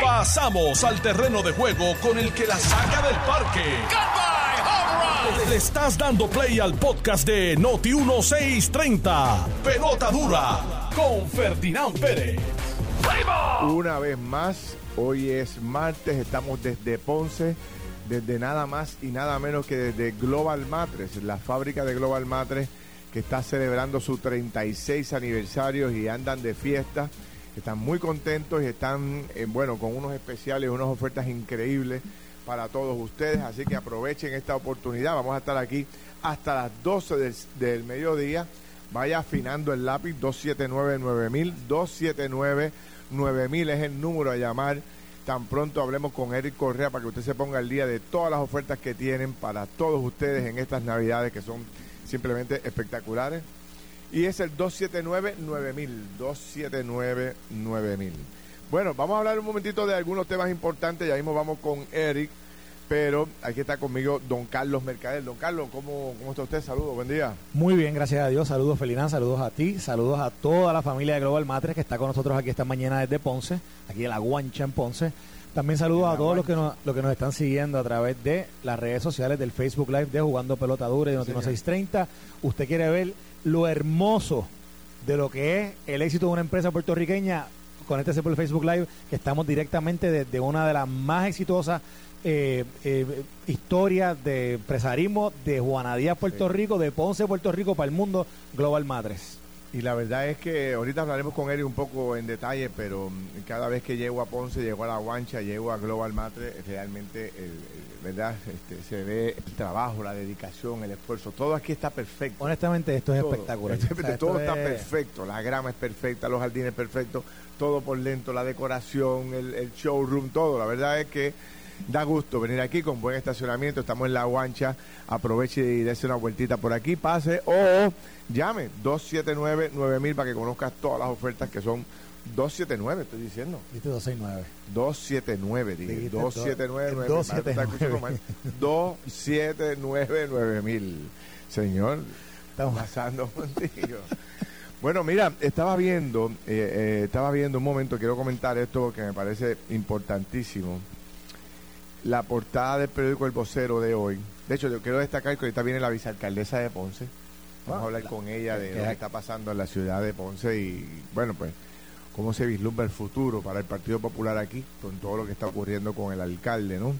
Pasamos al terreno de juego con el que la saca del parque. Le estás dando play al podcast de Noti 1630. Pelota dura con Ferdinand Pérez. Una vez más, hoy es martes, estamos desde Ponce, desde nada más y nada menos que desde Global Matres, la fábrica de Global Matres que está celebrando su 36 aniversario y andan de fiesta. Están muy contentos y están, eh, bueno, con unos especiales, unas ofertas increíbles para todos ustedes. Así que aprovechen esta oportunidad. Vamos a estar aquí hasta las 12 del, del mediodía. Vaya afinando el lápiz 279-9000. 279-9000 es el número a llamar. Tan pronto hablemos con Eric Correa para que usted se ponga al día de todas las ofertas que tienen para todos ustedes en estas navidades que son simplemente espectaculares. Y es el 279-9000. 279-9000. Bueno, vamos a hablar un momentito de algunos temas importantes. Ya mismo vamos con Eric. Pero aquí está conmigo don Carlos Mercader. Don Carlos, ¿cómo, cómo está usted? Saludos, buen día. Muy bien, gracias a Dios. Saludos, Felinán. Saludos a ti. Saludos a toda la familia de Global Matres que está con nosotros aquí esta mañana desde Ponce, aquí en la Guancha en Ponce. También saludos a todos los que, nos, los que nos están siguiendo a través de las redes sociales del Facebook Live de Jugando Pelota Dura y Noticias 630. Usted quiere ver lo hermoso de lo que es el éxito de una empresa puertorriqueña, conéctese por el Facebook Live, que estamos directamente desde una de las más exitosas eh, eh, historias de empresarismo de Juana Díaz, Puerto Rico, de Ponce, Puerto Rico, para el mundo, Global Madres. Y la verdad es que ahorita hablaremos con Eric un poco en detalle, pero mm, cada vez que llego a Ponce, llego a La Guancha, llego a Global Matre, realmente, el, el- ¿verdad? Este, se ve el trabajo, la dedicación, el esfuerzo. Todo aquí está perfecto. Honestamente, esto es Todo. espectacular. O sea, todo esto está es- perfecto. La grama es perfecta, los jardines perfectos, todo por lento, la decoración, el, el showroom, todo. La verdad es que da gusto venir aquí con buen estacionamiento. Estamos en La Guancha. Aproveche y dése una vueltita por aquí, pase o llame 279-9000 para que conozcas todas las ofertas que son 279, estoy diciendo. Viste 269. 279, dije. Dijiste 279 do- 279 279 mil. Señor, Estamos- pasando contigo. Bueno, mira, estaba viendo, eh, eh, estaba viendo un momento, quiero comentar esto que me parece importantísimo. La portada del periódico El Vocero de hoy. De hecho, yo quiero destacar que ahorita viene la vicealcaldesa de Ponce. Vamos Ah, a hablar la- con ella de lo que está pasando en la ciudad de Ponce y, bueno, pues, cómo se vislumbra el futuro para el Partido Popular aquí, con todo lo que está ocurriendo con el alcalde, ¿no?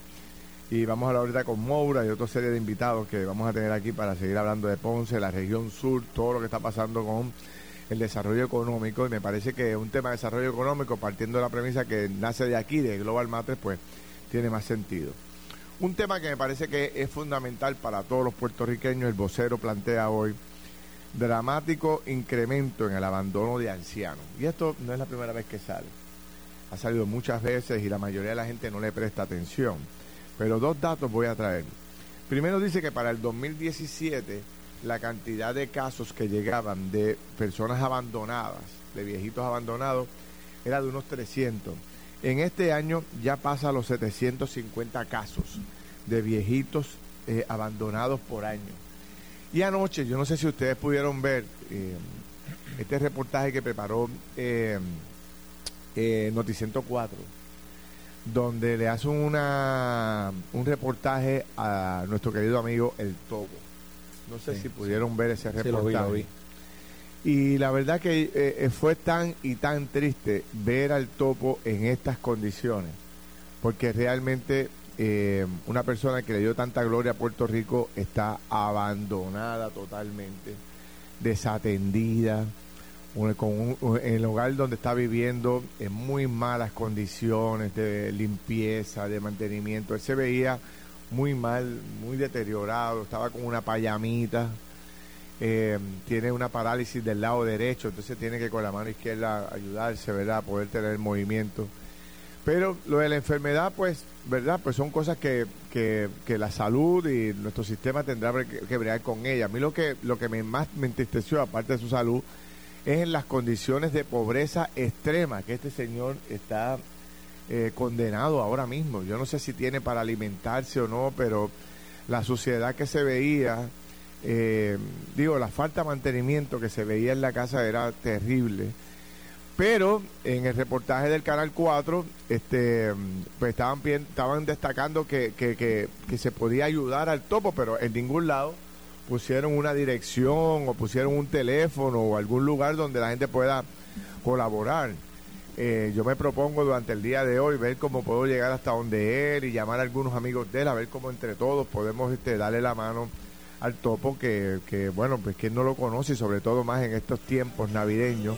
Y vamos a hablar ahorita con Moura y otra serie de invitados que vamos a tener aquí para seguir hablando de Ponce, la región sur, todo lo que está pasando con el desarrollo económico. Y me parece que un tema de desarrollo económico, partiendo de la premisa que nace de aquí, de Global Matres, pues tiene más sentido. Un tema que me parece que es fundamental para todos los puertorriqueños, el vocero plantea hoy, dramático incremento en el abandono de ancianos. Y esto no es la primera vez que sale. Ha salido muchas veces y la mayoría de la gente no le presta atención. Pero dos datos voy a traer. Primero dice que para el 2017 la cantidad de casos que llegaban de personas abandonadas, de viejitos abandonados, era de unos 300. En este año ya pasa a los 750 casos de viejitos eh, abandonados por año. Y anoche, yo no sé si ustedes pudieron ver eh, este reportaje que preparó eh, eh, Noticento 4, donde le hacen una, un reportaje a nuestro querido amigo El Togo. No sé Sí, si pudieron ver ese Sí, lo reportaje. vi, lo vi. Y la verdad que eh, eh, fue tan y tan triste ver al topo en estas condiciones, porque realmente eh, una persona que le dio tanta gloria a Puerto Rico está abandonada totalmente, desatendida, en el hogar donde está viviendo en muy malas condiciones de limpieza, de mantenimiento. Él se veía muy mal, muy deteriorado, estaba con una payamita eh, tiene una parálisis del lado derecho, entonces tiene que con la mano izquierda ayudarse, ¿verdad? A poder tener movimiento. Pero lo de la enfermedad, pues, ¿verdad? Pues son cosas que, que, que la salud y nuestro sistema tendrá que, que bregar con ella. A mí lo que, lo que me, más me entristeció, aparte de su salud, es en las condiciones de pobreza extrema que este señor está eh, condenado ahora mismo. Yo no sé si tiene para alimentarse o no, pero la suciedad que se veía, eh, digo, la falta de mantenimiento que se veía en la casa era terrible. Pero en el reportaje del Canal 4, este, pues estaban, estaban destacando que, que, que, se podía ayudar al topo, pero en ningún lado pusieron una dirección o pusieron un teléfono o algún lugar donde la gente pueda colaborar. Eh, yo me propongo durante el día de hoy ver cómo puedo llegar hasta donde él y llamar a algunos amigos de él, a ver cómo entre todos podemos este, darle la mano al topo que, que bueno, pues que no lo conoce y sobre todo más en estos tiempos navideños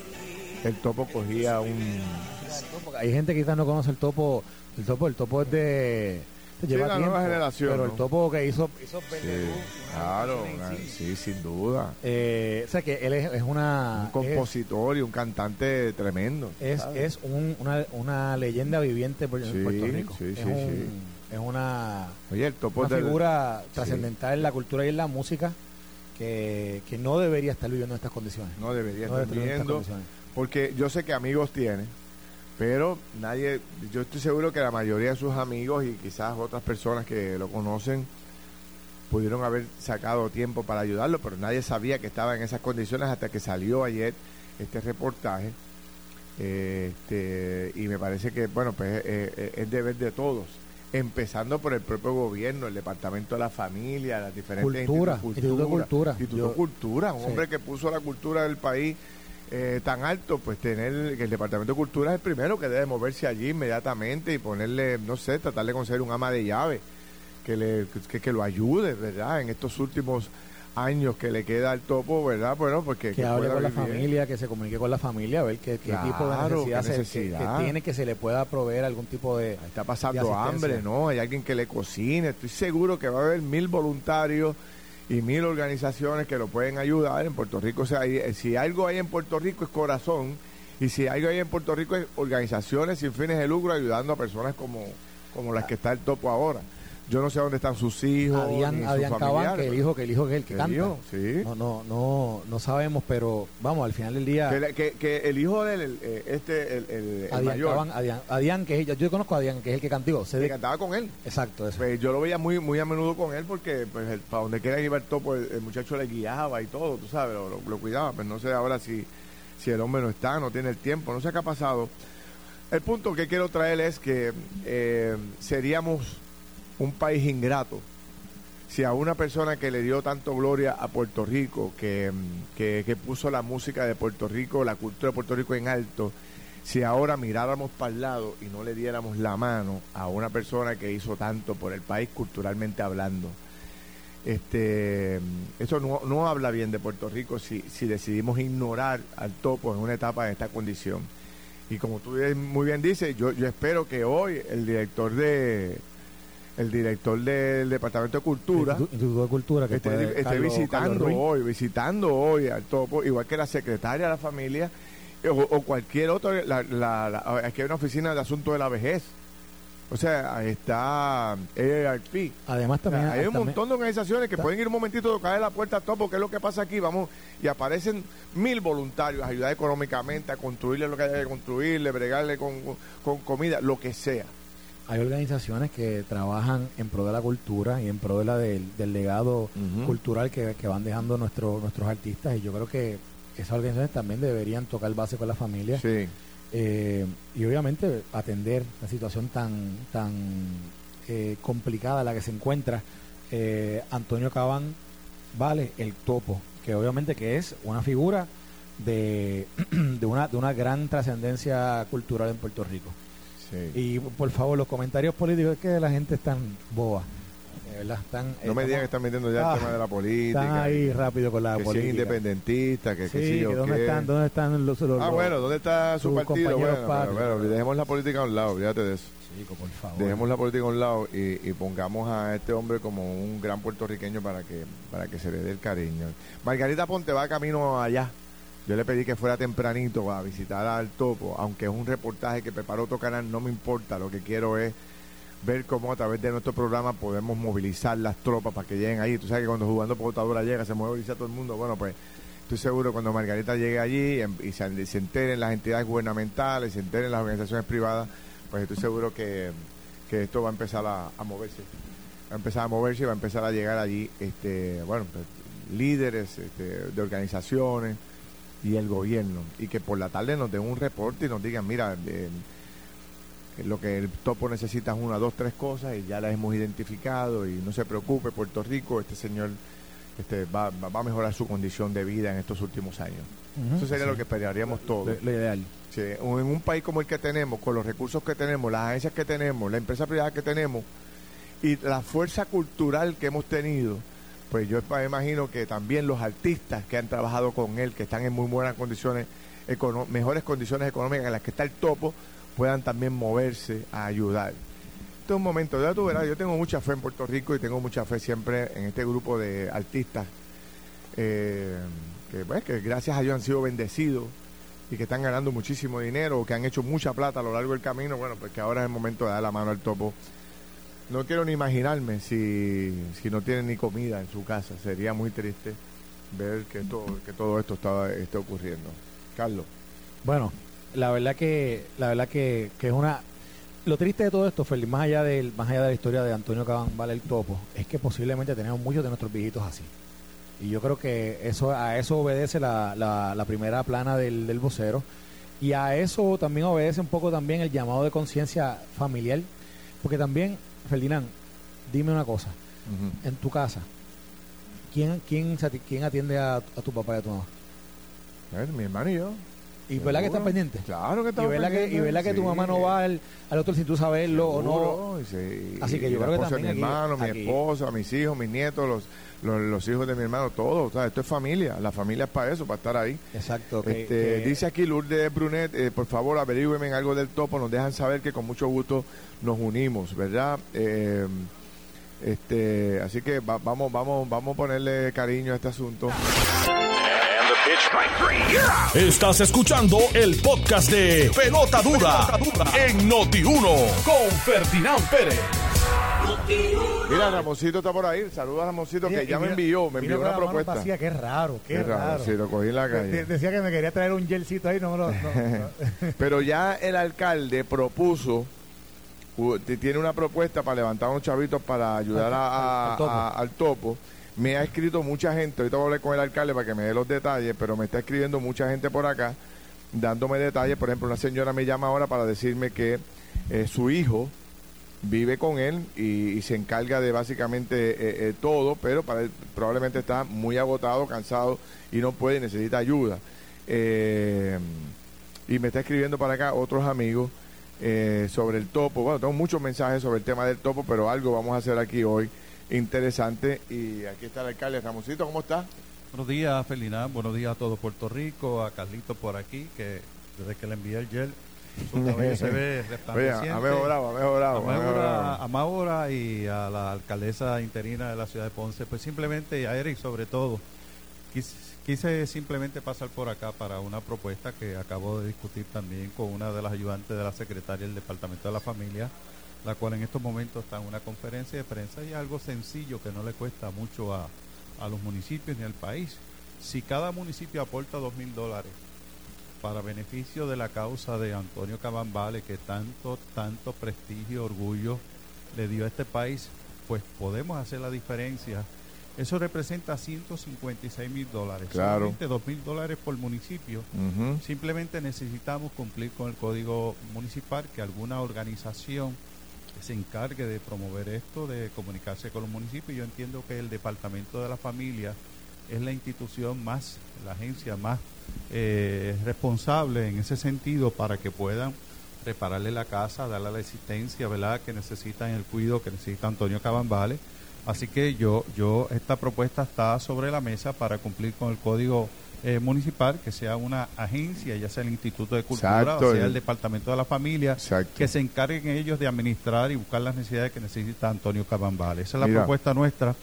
el topo cogía un... Hay gente que quizás no conoce el topo, el topo, el topo es de... Lleva la nueva generación. Pero el topo que hizo, hizo sí, Claro, sí, sin duda. Eh, o sea que él es, una... Un compositor y un cantante tremendo. Es, es una, una, leyenda viviente por, en Puerto Rico. Sí, sí, es sí. Es una, Oye, el topo una figura trascendental en la cultura y en la música que, que no debería estar viviendo en estas condiciones. No debería estar viviendo porque yo sé que amigos tiene, pero nadie, yo estoy seguro que la mayoría de sus amigos y quizás otras personas que lo conocen pudieron haber sacado tiempo para ayudarlo, pero nadie sabía que estaba en esas condiciones hasta que salió ayer este reportaje. Este, y me parece que, bueno, pues eh, eh, es deber de todos empezando por el propio gobierno, el Departamento de la Familia, las diferentes cultura, Instituto de Cultura, Instituto de Cultura, un hombre que puso la cultura del país eh, tan alto, pues tener que el Departamento de Cultura es el primero que debe moverse allí inmediatamente y ponerle, no sé, tratar de conseguir un ama de llave que, le, que, lo ayude, ¿verdad? En estos últimos años que le queda al topo, ¿verdad? Bueno, porque que, hable con la familia, que se comunique con la familia, a ver qué, tipo de necesidad, que, tiene, que se le pueda proveer algún tipo de. está pasando hambre, ¿no? Hay alguien que le cocine. Estoy seguro que va a haber mil voluntarios y mil organizaciones que lo pueden ayudar en Puerto Rico. O sea, eh, si algo hay en Puerto Rico es corazón y si algo hay en Puerto Rico es organizaciones sin fines de lucro ayudando a personas como, como las que está el topo ahora. Yo no sé dónde están sus hijos. Adrián, ni Adrián Cabán, que el hijo, que el hijo que es el que canta. sí. No, no, no, no sabemos, pero vamos, al final del día. Que, que, el hijo de él, eh, este, el, el, Adrián mayor. Que es, yo, conozco a Adrián, que es el que cantó. Se cantaba con él. Exacto, eso. Pues yo lo veía muy, muy a menudo con él porque, pues, para donde quiera iba el topo, el, muchacho le guiaba y todo, tú sabes, lo, lo, cuidaba. Pero pues no sé ahora si, si el hombre no está, no tiene el tiempo, no sé qué ha pasado. El punto que quiero traer es que eh, seríamos un país ingrato si a una persona que le dio tanto gloria a Puerto Rico, que, que, puso la música de Puerto Rico, la cultura de Puerto Rico en alto, si ahora miráramos para el lado y no le diéramos la mano a una persona que hizo tanto por el país culturalmente hablando. Este, eso no, no habla bien de Puerto Rico si, si decidimos ignorar al topo en una etapa de esta condición. Y como tú muy bien dices, yo, yo espero que hoy el director de, el director del Departamento de Cultura, Instituto de Cultura que esté, visitando hoy, visitando hoy al topo, igual que la secretaria de la familia o, cualquier otro, la, la, aquí hay una oficina de asuntos de la vejez. O sea, ahí está ARP. Además también hay un montón de organizaciones que pueden ir un momentito a tocar la puerta al topo, que es lo que pasa aquí, vamos, y aparecen mil voluntarios a ayudar económicamente, a construirle lo que haya que construirle, bregarle con, con comida, lo que sea hay organizaciones que trabajan en pro de la cultura y en pro de la del, legado cultural que, van dejando nuestros nuestros artistas y yo creo que esas organizaciones también deberían tocar base con la familia eh, y obviamente atender la situación tan tan eh, complicada en la que se encuentra eh, Antonio Cabán vale el topo que obviamente que es una figura de, de una de una gran trascendencia cultural en Puerto Rico y por favor, los comentarios políticos es que la gente está boba. Están, no me digan que están metiendo ya el ah, tema de la política. Están ahí rápido con la que política. Que independentista, que, sí, que, dónde están, dónde están los, Ah, bueno, ¿dónde está su partido? Bueno, dejemos la política a un lado, fíjate de eso. por favor. Dejemos la política a un lado y, y, pongamos a este hombre como un gran puertorriqueño para que para que se le dé el cariño. Margarita Ponte va camino allá yo le pedí que fuera tempranito a visitar al topo, aunque es un reportaje que preparó otro canal, no me importa, lo que quiero es ver cómo a través de nuestro programa podemos movilizar las tropas para que lleguen ahí. Tú sabes que cuando jugando por votadura llega, se moviliza todo el mundo. Bueno, pues estoy seguro cuando Margarita llegue allí y se, se enteren las entidades gubernamentales, se enteren las organizaciones privadas, pues estoy seguro que, esto va a empezar a, moverse. Va a empezar a moverse y va a empezar a llegar allí, este, bueno, pues, líderes este, de organizaciones y el gobierno y que por la tarde nos den un reporte y nos digan, mira, eh, lo que el topo necesita es una, dos, tres cosas y ya las hemos identificado y no se preocupe, Puerto Rico, este señor este, va, va, a mejorar su condición de vida en estos últimos años. Eso sería lo que esperaríamos todos. Lo, ideal. en un país como el que tenemos, con los recursos que tenemos, las agencias que tenemos, la empresa privada que tenemos y la fuerza cultural que hemos tenido, pues yo me imagino que también los artistas que han trabajado con él, que están en muy buenas condiciones, mejores condiciones económicas en las que está el topo, puedan también moverse a ayudar. Este es un momento, ya tú verás, yo tengo mucha fe en Puerto Rico y tengo mucha fe siempre en este grupo de artistas eh, que, pues, que gracias a Dios han sido bendecidos y que están ganando muchísimo dinero, que han hecho mucha plata a lo largo del camino, bueno, pues que ahora es el momento de dar la mano al topo no quiero ni imaginarme si, si no tienen ni comida en su casa. Sería muy triste ver que todo, que todo esto estaba, esté ocurriendo. Carlos. Bueno, la verdad que, la verdad que, que es una lo triste de todo esto, Felipe, más allá del, más allá de la historia de Antonio Cabán Vale el Topo, es que posiblemente tenemos muchos de nuestros viejitos así. Y yo creo que eso, a eso obedece la, la, primera plana del, del vocero. Y a eso también obedece un poco también el llamado de conciencia familiar. Porque también Ferdinand, dime una cosa. En tu casa, ¿quién, quién, quién atiende a, tu papá y a tu mamá? mi hermano y yo. ¿Y verdad que estás pendiente? Claro que estás pendiente. y verdad que tu mamá no va al, otro sin tú saberlo o no. Así que yo creo que también. Mi hermano, mi esposa, mis hijos, mis nietos, los, los, hijos de mi hermano, todos. O sea, esto es familia. La familia es para eso, para estar ahí. Exacto. este, Dice aquí Lourdes Brunet, eh, por favor, averigüenme algo del topo. Nos dejan saber que con mucho gusto nos unimos, ¿verdad? Eh, este, así que vamos, vamos, vamos a ponerle cariño a este asunto. Estás escuchando el podcast de Pelota Dura, en Noti1 con Ferdinand Pérez. Mira, Ramoncito está por ahí. Saluda a Ramoncito que ya me envió, me envió una propuesta. qué raro, qué, raro. Sí, lo cogí en la calle. decía que me quería traer un gelcito ahí, no, no, no. Pero ya el alcalde propuso tiene una propuesta para levantar unos chavitos para ayudar al, topo. Me ha escrito mucha gente, ahorita voy a hablar con el alcalde para que me dé los detalles, pero me está escribiendo mucha gente por acá dándome detalles. Por ejemplo, una señora me llama ahora para decirme que eh, su hijo vive con él y, se encarga de básicamente eh, eh, todo, pero para probablemente está muy agotado, cansado y no puede, necesita ayuda. y me está escribiendo para acá otros amigos eh, sobre el topo. Bueno, tengo muchos mensajes sobre el tema del topo, pero algo vamos a hacer aquí hoy interesante. Y aquí está el alcalde Ramoncito, ¿cómo está? Buenos días, Felina. Buenos días a todo Puerto Rico, a Carlito por aquí, que desde que le envié el gel, su cabello se ve resplandeciente. ha mejorado, ha mejorado. A Maura y a la alcaldesa interina de la ciudad de Ponce, pues simplemente, a Eric sobre todo, Quise simplemente pasar por acá para una propuesta que acabo de discutir también con una de las ayudantes de la secretaria del Departamento de la Familia, la cual en estos momentos está en una conferencia de prensa y algo sencillo que no le cuesta mucho a, a los municipios ni al país. Si cada municipio aporta dos mil dólares para beneficio de la causa de Antonio Cabambale, que tanto, tanto prestigio, orgullo le dio a este país, pues podemos hacer la diferencia eso representa 156 mil dólares. Claro. Solamente 2 mil dólares por municipio. Simplemente necesitamos cumplir con el código municipal, que alguna organización se encargue de promover esto, de comunicarse con los municipios. Yo entiendo que el Departamento de la Familia es la institución más, la agencia más eh, responsable en ese sentido para que puedan repararle la casa, darle la existencia, ¿verdad? Que necesitan el cuidado que necesita Antonio Cabambale Así que yo, yo, esta propuesta está sobre la mesa para cumplir con el código eh, municipal, que sea una agencia, ya sea el Instituto de Cultura o sea el Departamento de la Familia, que se encarguen ellos de administrar y buscar las necesidades que necesita Antonio Cabambal. Esa es la propuesta nuestra.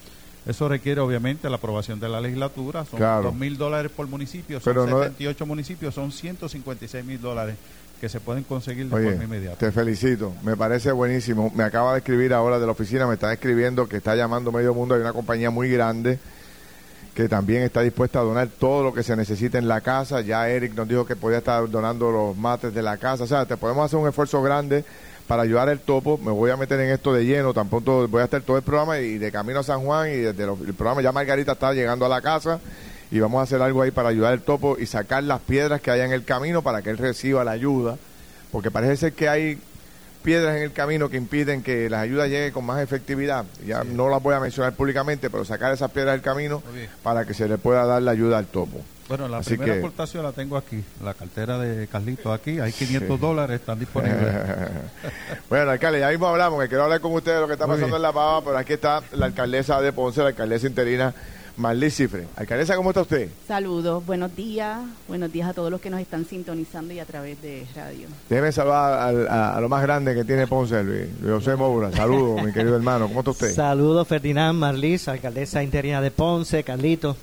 Eso requiere obviamente la aprobación de la legislatura, son dos mil dólares por municipio, son Pero 78 municipios, son 156 mil dólares que se pueden conseguir de forma inmediata. Te felicito, me parece buenísimo. Me acaba de escribir ahora de la oficina, me está escribiendo que está llamando medio mundo, hay una compañía muy grande que también está dispuesta a donar todo lo que se necesite en la casa. Ya Eric nos dijo que podía estar donando los mates de la casa. O sea, te podemos hacer un esfuerzo grande para ayudar al topo. Me voy a meter en esto de lleno. Tampoco voy a estar todo el programa y de camino a San Juan y desde el programa ya Margarita está llegando a la casa y vamos a hacer algo ahí para ayudar al topo y sacar las piedras que haya en el camino para que él reciba la ayuda, porque parece ser que hay piedras en el camino que impiden que las ayudas lleguen con más efectividad. Ya no las voy a mencionar públicamente, pero sacar esas piedras del camino para que se le pueda dar la ayuda al topo. Bueno, la primera aportación la tengo aquí, la cartera de Carlito aquí, hay 500 dólares, están disponibles. bueno, alcalde, ya mismo hablamos, que quiero hablar con ustedes de lo que está pasando en La Pava, pero aquí está la alcaldesa de Ponce, la alcaldesa interina Marley Cifre. Alcaldesa, ¿cómo está usted? Saludos, buenos días, buenos días a todos los que nos están sintonizando y a través de radio. Déjeme saludar a, lo más grande que tiene Ponce, Luis, José Moura. Saludos, mi querido hermano, ¿cómo está usted? Saludos, Ferdinand Marlis, alcaldesa interina de Ponce, Carlito.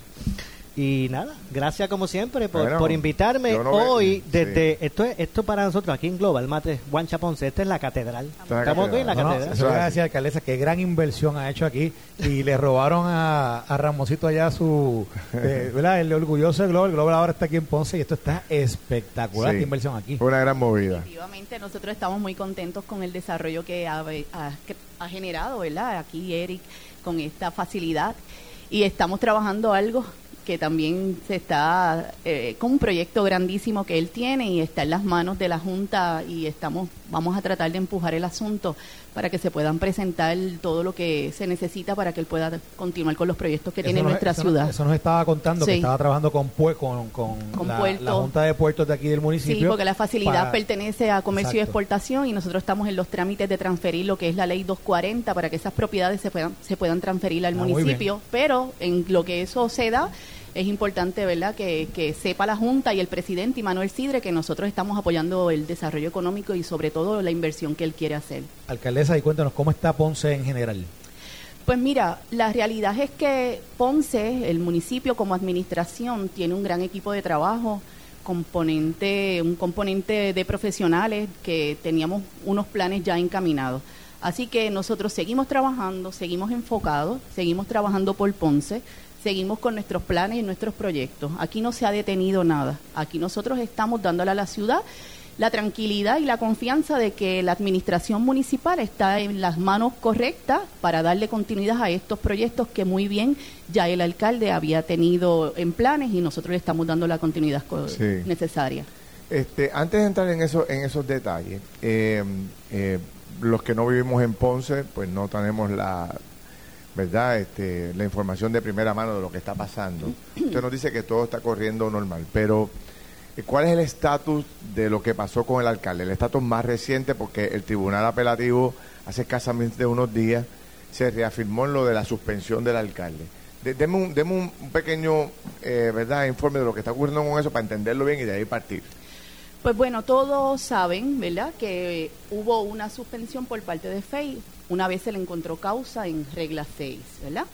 Y nada, gracias como siempre por, invitarme hoy desde esto es esto para nosotros aquí en Global Mate Juan Chaponce, esta es la catedral. Estamos aquí en la catedral. decir, alcaldesa, qué gran inversión ha hecho aquí y le robaron a, a Ramosito allá su, eh, ¿verdad? El orgulloso de Global, Global ahora está aquí en Ponce y esto está espectacular, qué inversión aquí. Una gran movida. Efectivamente, nosotros estamos muy contentos con el desarrollo que ha, ha, ha generado, ¿verdad? Aquí Eric con esta facilidad y estamos trabajando algo que también se está eh, con un proyecto grandísimo que él tiene y está en las manos de la Junta y estamos vamos a tratar de empujar el asunto para que se puedan presentar todo lo que se necesita para que él pueda continuar con los proyectos que tiene nuestra ciudad. eso nos estaba contando que estaba trabajando con, con, con, la, Junta de Puertos de aquí del municipio. Sí, porque la facilidad pertenece a comercio y exportación y nosotros estamos en los trámites de transferir lo que es la ley 240 para que esas propiedades se puedan, se puedan transferir al ah, municipio, pero en lo que eso se da es importante, ¿verdad?, que, que, sepa la Junta y el presidente y Manuel Sidre que nosotros estamos apoyando el desarrollo económico y sobre todo la inversión que él quiere hacer. Alcaldesa, y cuéntanos, ¿cómo está Ponce en general? Pues mira, la realidad es que Ponce, el municipio como administración, tiene un gran equipo de trabajo, componente, un componente de profesionales que teníamos unos planes ya encaminados. Así que nosotros seguimos trabajando, seguimos enfocados, seguimos trabajando por Ponce, seguimos con nuestros planes y nuestros proyectos. Aquí no se ha detenido nada. Aquí nosotros estamos dándole a la ciudad la tranquilidad y la confianza de que la administración municipal está en las manos correctas para darle continuidad a estos proyectos que muy bien ya el alcalde había tenido en planes y nosotros le estamos dando la continuidad necesaria. Este, antes de entrar en, eso, en esos detalles, eh, eh, los que no vivimos en Ponce, pues no tenemos la, ¿verdad? Este, la información de primera mano de lo que está pasando. Usted nos dice que todo está corriendo normal, pero eh, ¿cuál es el estatus de lo que pasó con el alcalde? El estatus más reciente, porque el tribunal apelativo hace escasamente unos días se reafirmó en lo de la suspensión del alcalde. deme un, deme un pequeño eh, ¿verdad? informe de lo que está ocurriendo con eso para entenderlo bien y de ahí partir. Pues bueno, todos saben, ¿verdad?, que hubo una suspensión por parte de FEI. Una vez se le encontró causa en regla 6, ¿verdad?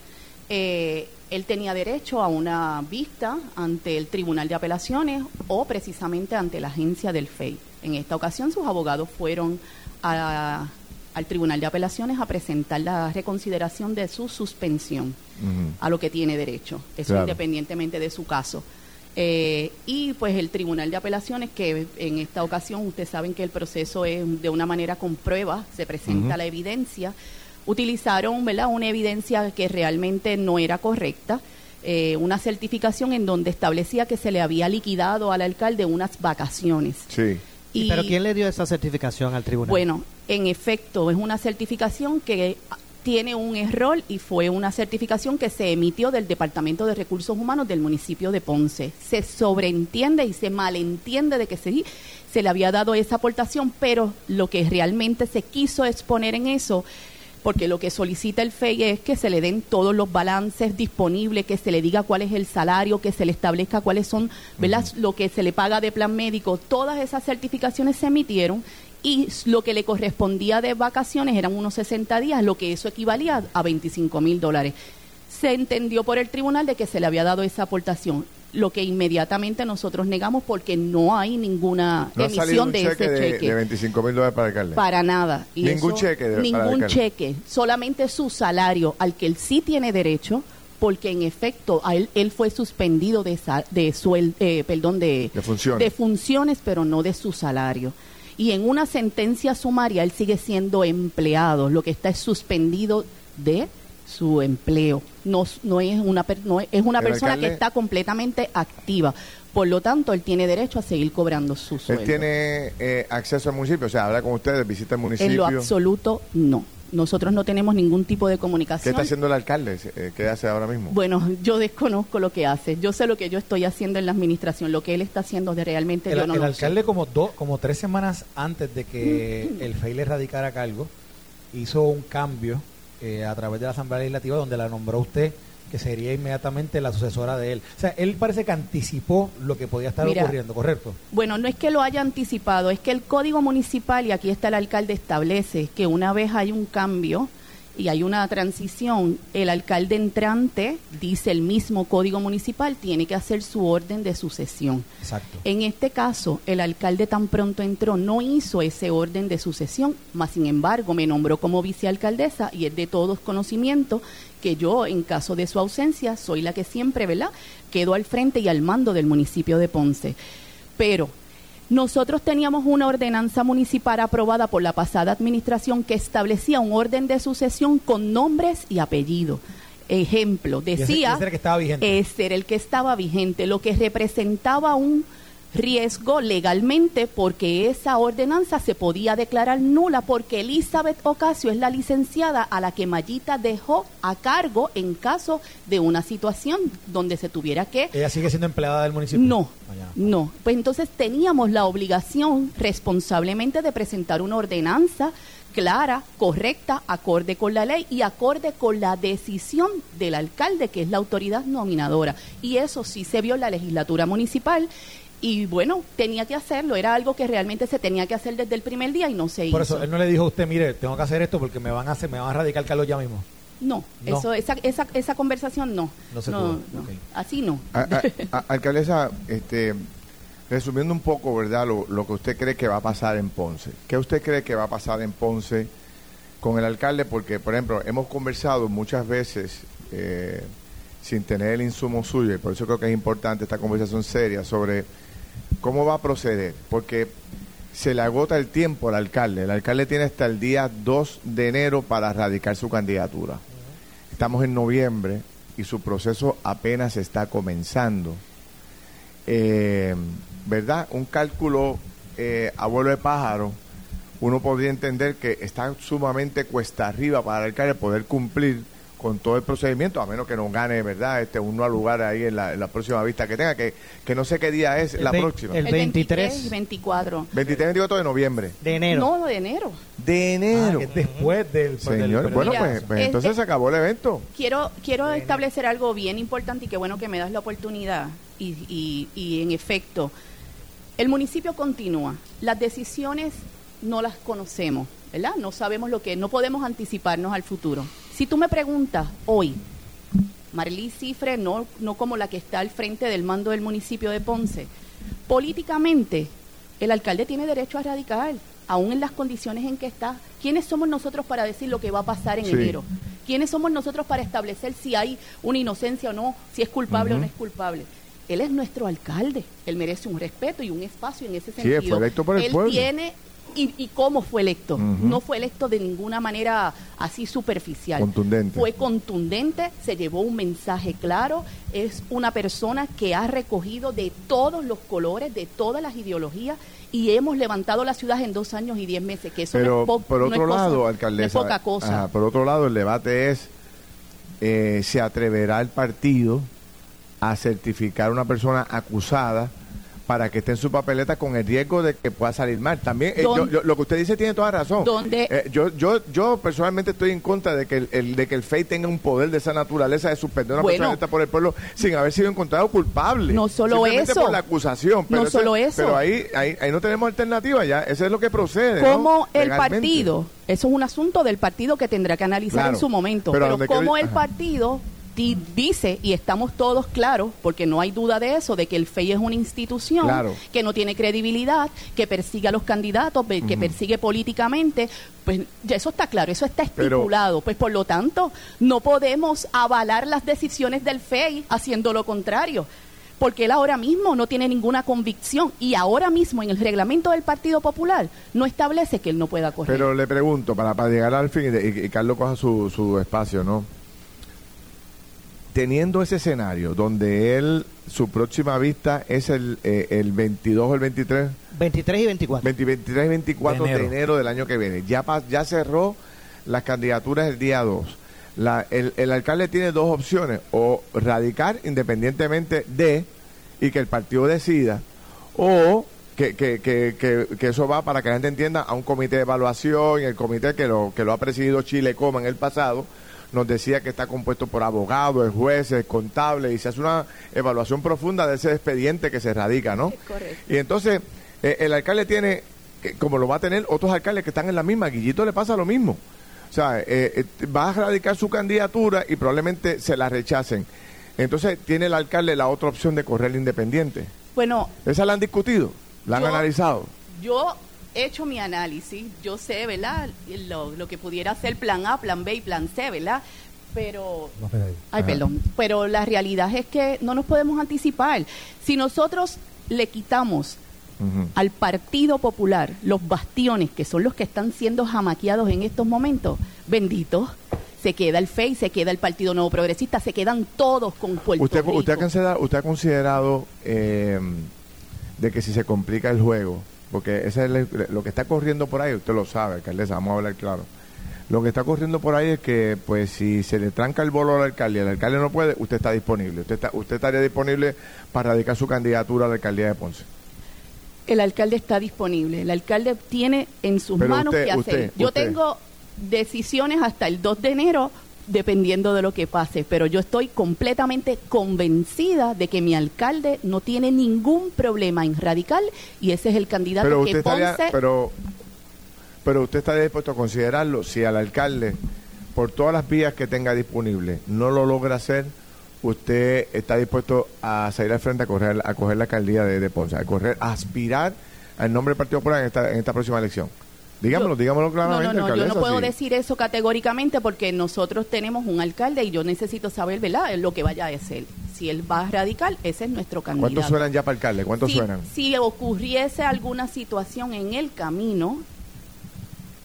Eh, él tenía derecho a una vista ante el Tribunal de Apelaciones o precisamente ante la agencia del FEI. En esta ocasión sus abogados fueron al Tribunal de Apelaciones a presentar la reconsideración de su suspensión, a lo que tiene derecho, eso independientemente de su caso. Eh, y pues el Tribunal de Apelaciones, que en esta ocasión ustedes saben que el proceso es de una manera con pruebas, se presenta la evidencia, utilizaron ¿verdad? una evidencia que realmente no era correcta. Eh, una certificación en donde establecía que se le había liquidado al alcalde unas vacaciones. Sí. ¿Pero quién le dio esa certificación al tribunal? Bueno, en efecto, es una certificación que tiene un error y fue una certificación que se emitió del Departamento de Recursos Humanos del municipio de Ponce. Se sobreentiende y se malentiende de que se, se le había dado esa aportación, pero lo que realmente se quiso exponer en eso porque lo que solicita el FEI es que se le den todos los balances disponibles, que se le diga cuál es el salario, que se le establezca cuáles son, lo que se le paga de plan médico. Todas esas certificaciones se emitieron y lo que le correspondía de vacaciones eran unos 60 días, lo que eso equivalía a 25 mil dólares. Se entendió por el tribunal de que se le había dado esa aportación, lo que inmediatamente nosotros negamos porque no hay ninguna emisión de ese cheque. De 25 mil dólares para el alcalde. Para nada. ningún cheque. ningún cheque, solamente su salario al que él sí tiene derecho porque en efecto a él, él fue suspendido de, de, suel, eh, perdón, de, funciones. de funciones, pero no de su salario y en una sentencia sumaria él sigue siendo empleado, lo que está es suspendido de su empleo. No, no es una, no es una persona que está completamente activa. Por lo tanto, él tiene derecho a seguir cobrando su sueldo. ¿Él tiene eh, acceso al municipio? O sea, habla con ustedes, visita el municipio. En lo absoluto, no. Nosotros no tenemos ningún tipo de comunicación. ¿Qué está haciendo el alcalde? Eh, ¿Qué hace ahora mismo? Bueno, yo desconozco lo que hace. Yo sé lo que yo estoy haciendo en la administración. Lo que él está haciendo de realmente el, yo no El alcalde como dos, como tres semanas antes de que el FEI le radicara cargo, hizo un cambio eh, a través de la Asamblea Legislativa donde la nombró usted que sería inmediatamente la sucesora de él. O sea, él parece que anticipó lo que podía estar ocurriendo, ¿correcto? Bueno, no es que lo haya anticipado, es que el Código Municipal, y aquí está el alcalde, establece que una vez hay un cambio, y hay una transición, el alcalde entrante, dice el mismo código municipal, tiene que hacer su orden de sucesión. Exacto. En este caso, el alcalde tan pronto entró, no hizo ese orden de sucesión, más sin embargo me nombró como vicealcaldesa y es de todos conocimiento que yo, en caso de su ausencia, soy la que siempre, ¿verdad?, quedo al frente y al mando del municipio de Ponce. Pero nosotros teníamos una ordenanza municipal aprobada por la pasada administración que establecía un orden de sucesión con nombres y apellidos. Ejemplo, decía... ese, era el que estaba vigente. Ese era el que estaba vigente, lo que representaba un riesgo legalmente porque esa ordenanza se podía declarar nula porque Elizabeth Ocasio es la licenciada a la que Mayita dejó a cargo en caso de una situación donde se tuviera que... ¿Ella sigue siendo empleada del municipio? No, no. Pues entonces teníamos la obligación responsablemente de presentar una ordenanza clara, correcta, acorde con la ley y acorde con la decisión del alcalde, que es la autoridad nominadora. Y eso sí se vio en la legislatura municipal y bueno, tenía que hacerlo, era algo que realmente se tenía que hacer desde el primer día y no se hizo. Por eso, él no le dijo a usted, mire, tengo que hacer esto porque me van a hacer, me van a radicar Carlos ya mismo. No, Eso, esa, esa, esa conversación no. No, se no, así no. alcaldesa, este, resumiendo un poco, ¿verdad? Lo, lo que usted cree que va a pasar en Ponce. ¿Qué usted cree que va a pasar en Ponce con el alcalde? Porque, por ejemplo, hemos conversado muchas veces eh, sin tener el insumo suyo, y por eso creo que es importante esta conversación seria sobre cómo va a proceder, porque se le agota el tiempo al alcalde. El alcalde tiene hasta el día 2 de enero para radicar su candidatura. Estamos en noviembre y su proceso apenas está comenzando. Eh, ¿Verdad? Un cálculo eh, a vuelo de pájaro, uno podría entender que está sumamente cuesta arriba para el alcalde poder cumplir con todo el procedimiento, a menos que no gane, ¿verdad? Este, uno al lugar ahí en la, próxima vista que tenga, que, que no sé qué día es la próxima. El 23 y 24. 23 y 24 de noviembre. De enero. No, de enero. De enero. Ah, después del... Señor, bueno, pues, pues entonces se acabó el evento. Quiero, quiero establecer algo bien importante y qué bueno que me das la oportunidad. Y, y, y en efecto, el municipio continúa. Las decisiones no las conocemos, ¿verdad? No sabemos lo que, no podemos anticiparnos al futuro. Si tú me preguntas hoy, Marlí Cifre, no, no como la que está al frente del mando del municipio de Ponce, políticamente el alcalde tiene derecho a radicar, aún en las condiciones en que está. ¿Quiénes somos nosotros para decir lo que va a pasar en enero? ¿Quiénes somos nosotros para establecer si hay una inocencia o no, si es culpable o no es culpable? Él es nuestro alcalde, él merece un respeto y un espacio en ese sentido. Sí, fue electo por el él tiene y, cómo fue electo. No fue electo de ninguna manera así superficial. Contundente. Fue contundente, se llevó un mensaje claro, es una persona que ha recogido de todos los colores, de todas las ideologías y hemos levantado la ciudad en dos años y diez meses, que eso Pero, es poco, por otro lado, alcaldesa, poca cosa. por otro lado, el debate es, eh, ¿se atreverá el partido a certificar a una persona acusada? Para que esté en su papeleta con el riesgo de que pueda salir mal. También eh, lo que usted dice tiene toda razón. Eh, yo, yo, yo personalmente estoy en contra de que el, de que el FEI tenga un poder de esa naturaleza de suspender a una persona por el pueblo sin haber sido encontrado culpable. No solo eso. por la acusación. Pero no solo eso. Pero ahí, ahí, ahí, no tenemos alternativa ya. Eso es lo que procede. Como el partido, eso es un asunto del partido que tendrá que analizar en su momento. Pero, pero como el partido dice, y estamos todos claros, porque no hay duda de eso, de que el FEI es una institución que no tiene credibilidad, que persigue a los candidatos, que persigue políticamente, pues eso está claro, eso está estipulado. pues por lo tanto, no podemos avalar las decisiones del FEI haciendo lo contrario porque él ahora mismo no tiene ninguna convicción y ahora mismo en el reglamento del Partido Popular no establece que él no pueda correr. Pero le pregunto, para, para llegar al fin y, y Carlos coja su, su espacio, ¿no? Teniendo ese escenario donde él, su próxima vista es el, eh, el 22 o el 23. 23 y 24. 23 y 24 de enero. del año que viene. Ya, ya cerró las candidaturas el día 2. La, el, el alcalde tiene dos opciones, o radicar independientemente de y que el partido decida, o que, que, que, que, eso va para que la gente entienda a un comité de evaluación y el comité que lo, que lo ha presidido Chile Coma en el pasado nos decía que está compuesto por abogados, jueces, contables y se hace una evaluación profunda de ese expediente que se radica, ¿no? Y entonces eh, el alcalde tiene, como lo va a tener otros alcaldes que están en la misma, Guillito le pasa lo mismo. O sea, eh, eh, va a radicar su candidatura y probablemente se la rechacen. Entonces tiene el alcalde la otra opción de correr independiente. Bueno. ¿Esa la han discutido? ¿La han analizado? Yo hecho mi análisis, yo sé, ¿verdad? Lo, lo, que pudiera ser plan A, plan B y plan C, ¿verdad? Pero, ay, perdón, pero la realidad es que no nos podemos anticipar. Si nosotros le quitamos al Partido Popular los bastiones que son los que están siendo jamaqueados en estos momentos, benditos, se queda el FEI, se queda el Partido Nuevo Progresista, se quedan todos con Puerto usted, Rico. Usted ha considerado, usted ha considerado eh, de que si se complica el juego, porque ese es lo que está corriendo por ahí, usted lo sabe, alcaldesa, vamos a hablar claro. Lo que está corriendo por ahí es que, pues, si se le tranca el bolo al alcalde y el alcalde no puede, usted está disponible. Usted, está, usted estaría disponible para radicar su candidatura a la alcaldía de Ponce. El alcalde está disponible. El alcalde tiene en sus manos qué hacer. Yo tengo decisiones hasta el 2 de enero dependiendo de lo que pase, pero yo estoy completamente convencida de que mi alcalde no tiene ningún problema en radical y ese es el candidato que Ponce... pero, pero usted está dispuesto a considerarlo si al alcalde, por todas las vías que tenga disponible, no lo logra hacer, usted está dispuesto a salir al frente a correr a coger la alcaldía de, Ponce, a correr, a aspirar al nombre del Partido Popular en esta, en esta próxima elección. Dígamelo, dígamelo claramente. No, no, no, yo no puedo decir eso categóricamente porque nosotros tenemos un alcalde y yo necesito saber, ¿verdad?, lo que vaya a decir. Si él va a radical, ese es nuestro candidato. ¿Cuántos suenan ya para alcalde? ¿Cuántos suenan? Si ocurriese alguna situación en el camino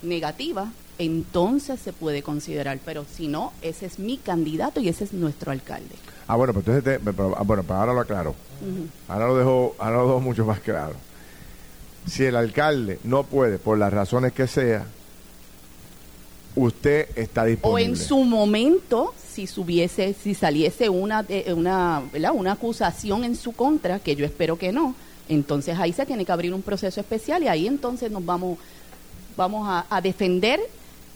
negativa, entonces se puede considerar, pero si no, ese es mi candidato y ese es nuestro alcalde. Ah, bueno, pues entonces, ah, bueno, pues ahora lo aclaro. Ahora lo dejo, ahora lo dejo mucho más claro si el alcalde no puede, por las razones que sea, usted está disponible. O en su momento, si subiese, si saliese una, una, una acusación en su contra, que yo espero que no, entonces ahí se tiene que abrir un proceso especial y ahí entonces nos vamos, vamos a, a defender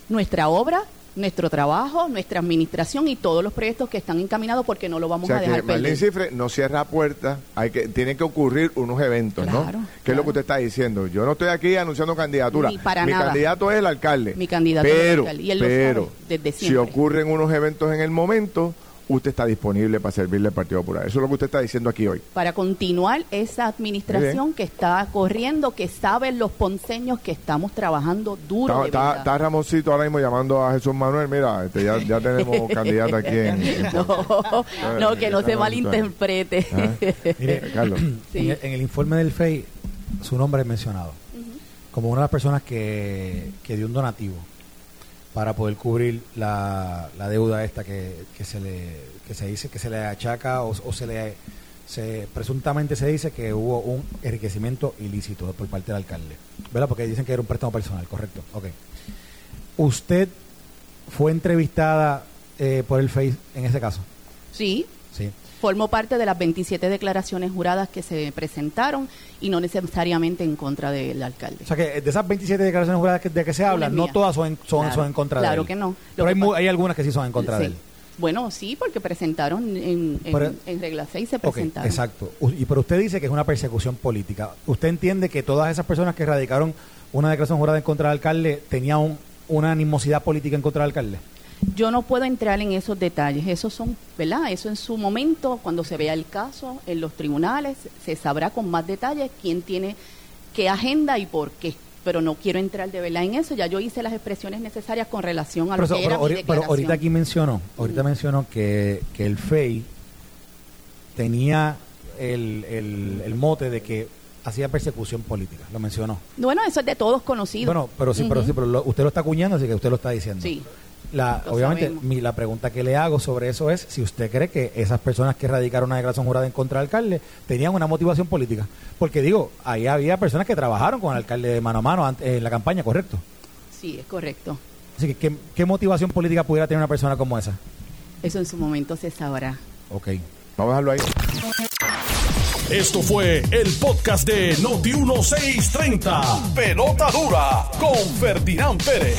nuestra obra, nuestro trabajo, nuestra administración y todos los proyectos que están encaminados porque no lo vamos a dejar que perder. Cifre no cierra puertas, hay que tienen que ocurrir unos eventos, ¿no? ¿Qué es lo que usted está diciendo? Yo no estoy aquí anunciando candidatura. Mi candidato es el alcalde. Mi candidato es el alcalde. Y él pero, desde siempre. si ocurren unos eventos en el momento, usted está disponible para servirle al Partido Popular. Eso es lo que usted está diciendo aquí hoy. Para continuar esa administración que está corriendo, que saben los ponceños que estamos trabajando duro. Está, está, Ramoncito ahora mismo llamando a Jesús Manuel. Mira, este, ya, ya, tenemos candidato aquí en. no, no, que no se malinterprete. ¿Ah? Mire, Carlos, en, el, informe del FEI, su nombre es mencionado como una de las personas que, que dio un donativo para poder cubrir la, la deuda esta que, que, se le que se dice que se le achaca o, se le se presuntamente se dice que hubo un enriquecimiento ilícito por parte del alcalde, ¿verdad? Porque dicen que era un préstamo personal, correcto. Ok. Usted fue entrevistada eh, por el FACE en ese caso. Sí. Sí formó parte de las 27 declaraciones juradas que se presentaron y no necesariamente en contra del alcalde. O sea que de esas 27 declaraciones juradas de que se habla, no todas son, son, en contra de él. Claro que no. Pero hay, hay, algunas que sí son en contra de él. Bueno, sí, porque presentaron en, en, regla 6 se presentaron. exacto. Y pero usted dice que es una persecución política. ¿Usted entiende que todas esas personas que radicaron una declaración jurada en contra del alcalde tenían una animosidad política en contra del alcalde? Yo no puedo entrar en esos detalles, esos son, ¿verdad? Eso en su momento, cuando se vea el caso en los tribunales, se sabrá con más detalles quién tiene qué agenda y por qué. Pero no quiero entrar de verdad en eso, ya yo hice las expresiones necesarias con relación a lo que era pero, pero ahorita aquí mencionó, ahorita mencionó que, que el FEI tenía el, el, mote de que hacía persecución política, lo mencionó. Bueno, eso es de todos conocido. Bueno, pero sí, pero sí, pero usted lo está acuñando, así que usted lo está diciendo. Sí. La, obviamente, mi, la pregunta que le hago sobre eso es si usted cree que esas personas que radicaron una declaración jurada en contra del alcalde tenían una motivación política. Porque digo, ahí había personas que trabajaron con el alcalde de mano a mano en la campaña, ¿correcto? Sí, es correcto. Así que, ¿qué, motivación política pudiera tener una persona como esa? Eso en su momento se sabrá. Ok. Vamos a dejarlo ahí. Esto fue el podcast de Noti1630. Pelota dura con Ferdinand Pérez.